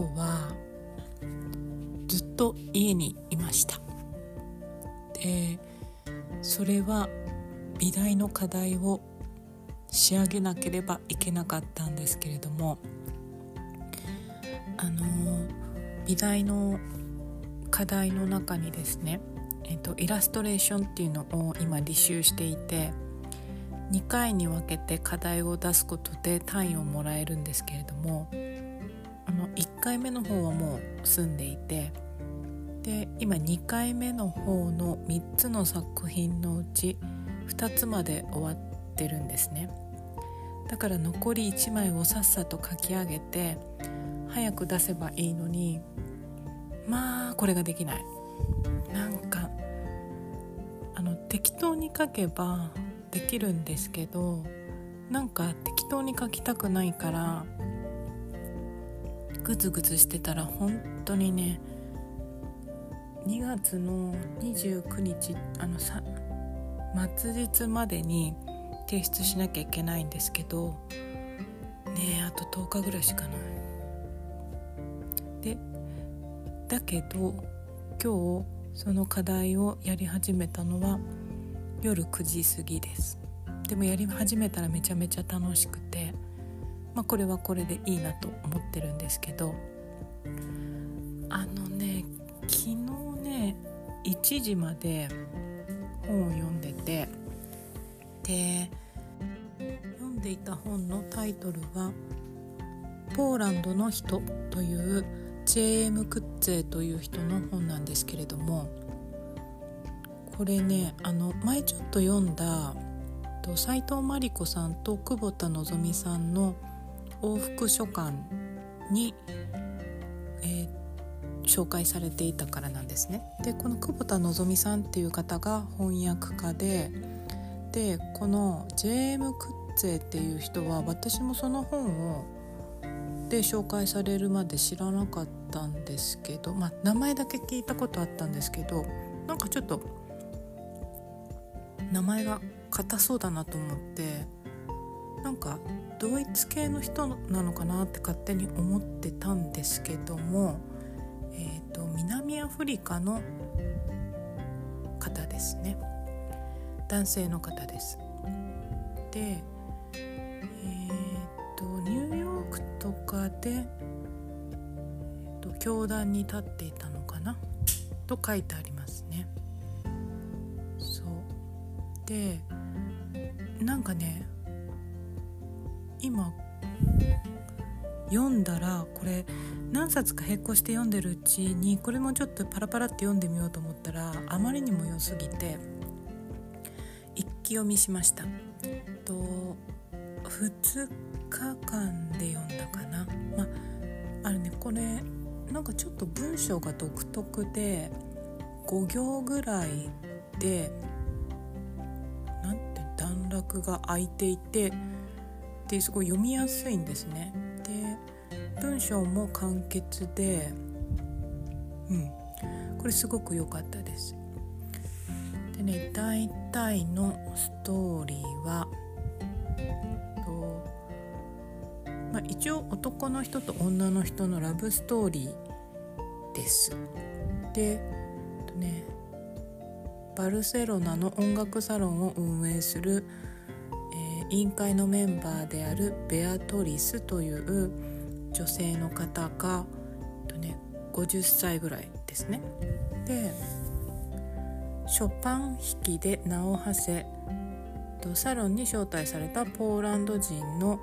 んは今日はずっと家にいました。でそれは美大の課題を仕上げなければいけなかったんですけれどもあの美大の課題の中にですね、えっと、イラストレーションっていうのを今履修していて2回に分けて課題を出すことで単位をもらえるんですけれどもの1回目の方はもう済んでいてで今2回目の方の3つの作品のうち2つまで終わってるんですね。だから残り1枚をさっさと書き上げて早く出せばいいのにまあこれができない。なんかあの適当に書けばできるんですけどなんか適当に書きたくないからグツグツしてたら本当にね2月の29日あのさ末日までに提出しなきゃいけないんですけどねあと10日ぐらいしかない。でだけど今日その課題をやり始めたのは夜9時過ぎです。でもやり始めたらめちゃめちゃ楽しくて、まあ、これはこれでいいなと思ってるんですけどあのね昨日ね1時まで本を読んでてで読んでいた本のタイトルは「ポーランドの人」という J.M. クッツェという人の本なんですけれどもこれねあの前ちょっと読んだ斎藤真理子さんと久保田希さんの往復書簡に、えー、紹介されていたからなんですね。でこの久保田希さんっていう方が翻訳家ででこの J.M. クッツェっていう人は私もその本をで紹介されるまで知らなかったんですけど、まあ、名前だけ聞いたことあったんですけどなんかちょっと名前が硬そうだなと思ってなんかドイツ系の人なのかなって勝手に思ってたんですけども、えーと、南アフリカの方ですね男性の方です。でかで、えっと、教壇に立っていたのかな？と書いてありますね。そうでなんかね今読んだらこれ何冊か並行して読んでるうちにこれもちょっとパラパラって読んでみようと思ったらあまりにも良すぎて一気読みしました。と2日間で読んだかなまああるねこれなんかちょっと文章が独特で5行ぐらいでなんて段落が空いていてですごい読みやすいんですね。で文章も簡潔でうん。これすごく良かったです。でね大体のストーリーはとまあ、一応男の人と女の人のラブストーリーです。で、とね、バルセロナの音楽サロンを運営する、委員会のメンバーであるベアトリスという女性の方が、えっとね、50歳ぐらいですね。でショパン弾きで名を馳せサロンに招待されたポーランド人の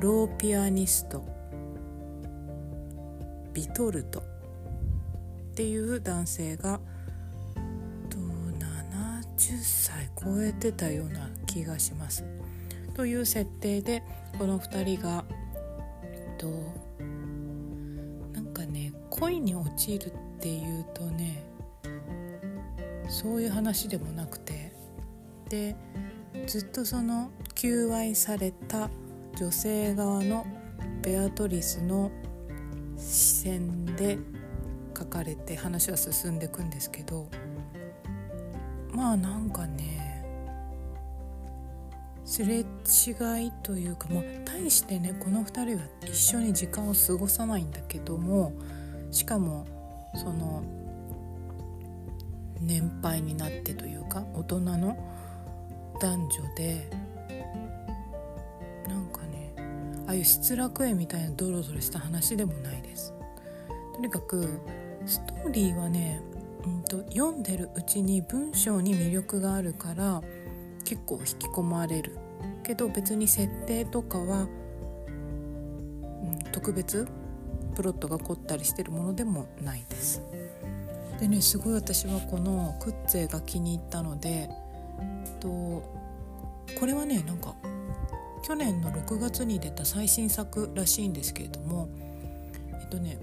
ローピアニストビトルトっていう男性が70歳超えてたような気がします。という設定でこの2人がとなんかね恋に陥るっていうとねそういう話でもなくてでずっとその求愛された女性側のベアトリスの視線で書かれて話は進んでいくんですけどまあなんかねすれ違いというか、まあ、大してねこの2人は一緒に時間を過ごさないんだけどもしかもその年配になってというか大人の男女でなんかねああいう失楽園みたいなドロドロした話でもないです。とにかくストーリーはね、うんと、読んでるうちに文章に魅力があるから結構引き込まれる。けど別に設定とかは、うん、特別プロットが凝ったりしてるものでもないです。でねすごい私はこのクッツェが気に入ったのでとこれはねなんか去年の6月に出た最新作らしいんですけれどもえっとね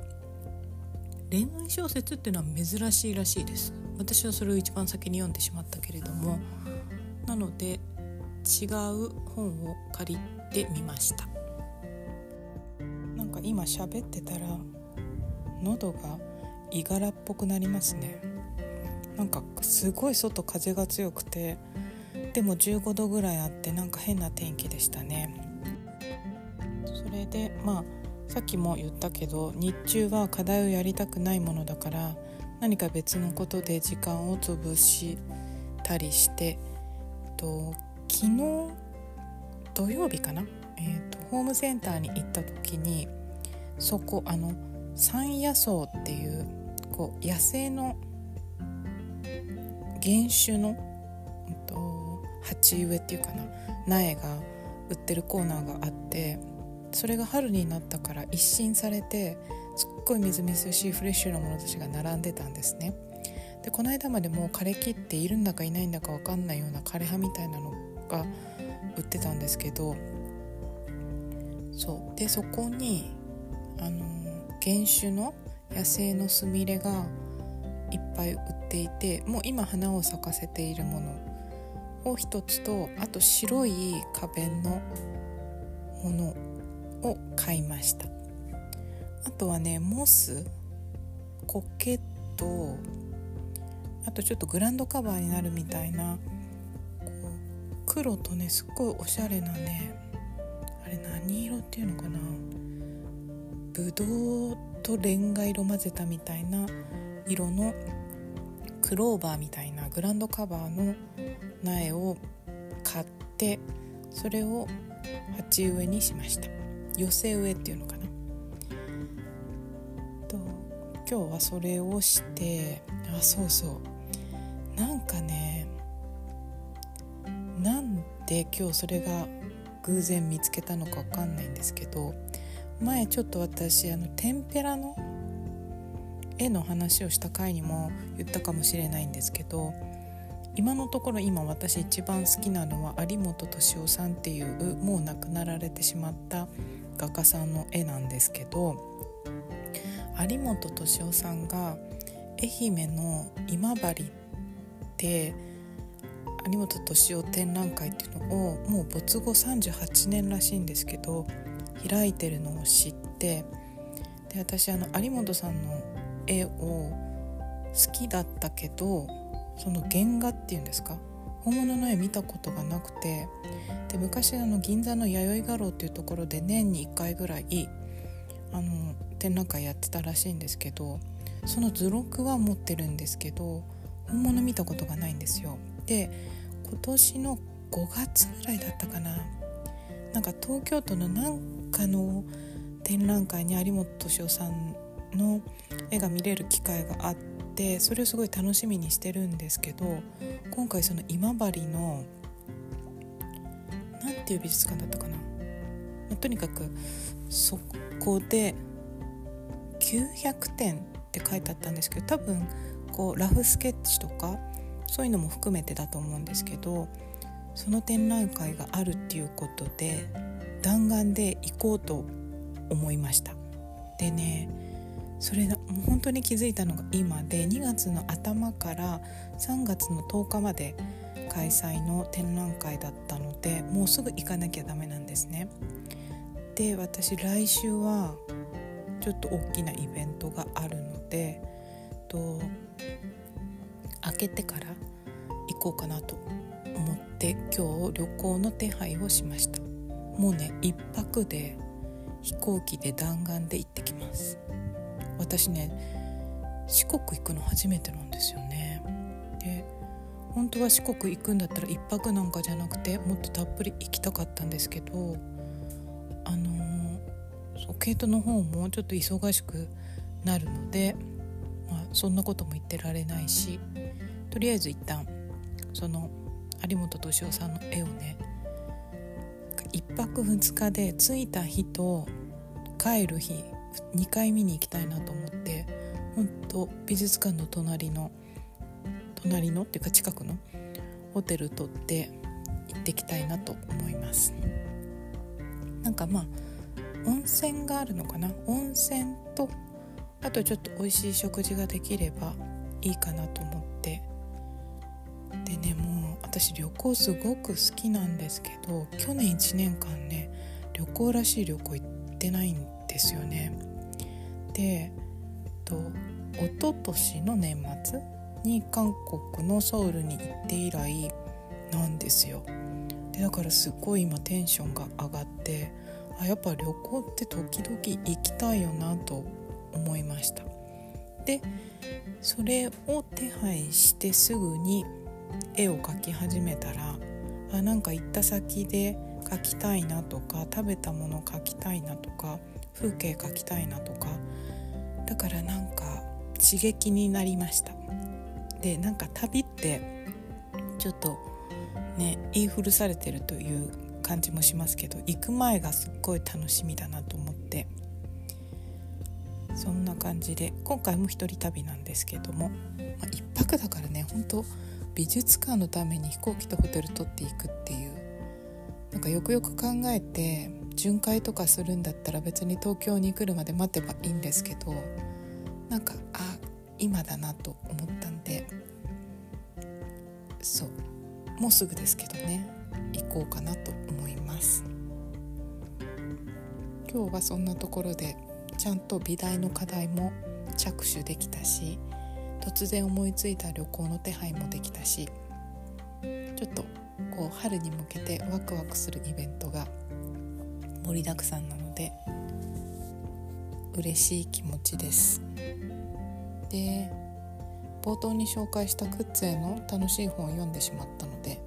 恋愛小説っていうのは珍しいらしいです。私はそれを一番先に読んでしまったけれどもなので違う本を借りてみました。なんか今喋ってたら喉がいがらっぽくなりますね。なんかすごい外風が強くてでも15度ぐらいあってなんか変な天気でしたね。それでまあさっきも言ったけど日中は課題をやりたくないものだから何か別のことで時間を潰したりしてと昨日土曜日かな、えーと、ホームセンターに行った時にそこあの山野草っていうこう野生の原種の、えっと、鉢植えっていうかな苗が売ってるコーナーがあってそれが春になったから一新されてすっごいみずみずしいフレッシュなものたちが並んでたんですね。でこの間までもう枯れ切っているんだかいないんだか分かんないような枯れ葉みたいなのが売ってたんですけどそう。でそこにあの原種の野生のスミレがいっぱい売っていてもう今花を咲かせているものを一つとあと白い花弁のものを買いました。あとはねモス苔とあとちょっとグランドカバーになるみたいな黒とねすっごいおしゃれなねあれ何色っていうのかな。ぶどうとレンガ色混ぜたみたいな色のクローバーみたいなグランドカバーの苗を買ってそれを鉢植えにしました。寄せ植えっていうのかな。と今日はそれをしてあそうそう。なんかねなんで今日それが偶然見つけたのか分かんないんですけど前ちょっと私あのテンペラの絵の話をした回にも言ったかもしれないんですけど今のところ今私一番好きなのは有本敏夫さんっていうもう亡くなられてしまった画家さんの絵なんですけど有本敏夫さんが愛媛の今治で有本敏夫展覧会っていうのをもう没後38年らしいんですけど開いてるのを知ってで私あの有本さんの絵を好きだったけどその原画っていうんですか本物の絵見たことがなくてで昔あの銀座の弥生画廊っていうところで年に1回ぐらいあの展覧会やってたらしいんですけどその図録は持ってるんですけど本物見たことがないんですよ。で今年の5月ぐらいだったかな。なんか東京都のなんかの展覧会に有本敏夫さんの絵が見れる機会があってそれをすごい楽しみにしてるんですけど今回その今治の何ていう美術館だったかな、まあ、とにかくそこで900点って書いてあったんですけど多分こうラフスケッチとかそういうのも含めてだと思うんですけどその展覧会があるっていうことで弾丸で行こうと思いました。でねそれもう本当に気づいたのが今で2月の頭から3月の10日まで開催の展覧会だったのでもうすぐ行かなきゃダメなんですね。で私来週はちょっと大きなイベントがあるのでと開けてから行こうかなと思って今日旅行の手配をしました。もうね1泊で飛行機で弾丸で行ってきます。私ね四国行くの初めてなんですよね。で本当は四国行くんだったら1泊なんかじゃなくてもっとたっぷり行きたかったんですけどあのー、毛糸の方もちょっと忙しくなるので、まあ、そんなことも言ってられないしとりあえず一旦その有本敏夫さんの絵をね1泊2日で着いた日と帰る日2回見に行きたいなと思って本当美術館の隣の隣のっていうか近くのホテル取って行ってきたいなと思います。なんかまあ温泉があるのかな？温泉とあとちょっと美味しい食事ができればいいかなと思ってでねもう私旅行すごく好きなんですけど去年1年間ね旅行らしい旅行行ってないんですよね。でと一昨年の年末に韓国のソウルに行って以来なんですよ。でだからすごい今テンションが上がってあやっぱ旅行って時々行きたいよなと思いました。でそれを手配してすぐに絵を描き始めたらあなんか行った先で描きたいなとか食べたもの描きたいなとか風景描きたいなとかだからなんか刺激になりました。でなんか旅ってちょっとね言い古されてるという感じもしますけど行く前がすっごい楽しみだなと思ってそんな感じで今回も一人旅なんですけども、まあ、1泊だからね本当美術館のために飛行機とホテル取っていくっていう。なんかよくよく考えて巡回とかするんだったら別に東京に来るまで待てばいいんですけどなんかあ今だなと思ったんでそうもうすぐですけどね行こうかなと思います。今日はそんなところでちゃんと美大の課題も着手できたし突然思いついた旅行の手配もできたしちょっとこう春に向けてワクワクするイベントが盛りだくさんなので嬉しい気持ちです。で冒頭に紹介したクッツェの楽しい本を読んでしまったので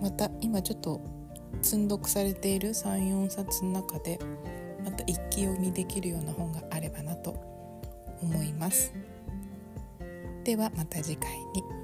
また今ちょっと積んどくされている34冊の中でまた一気読みできるような本があればなと思います。ではまた次回に。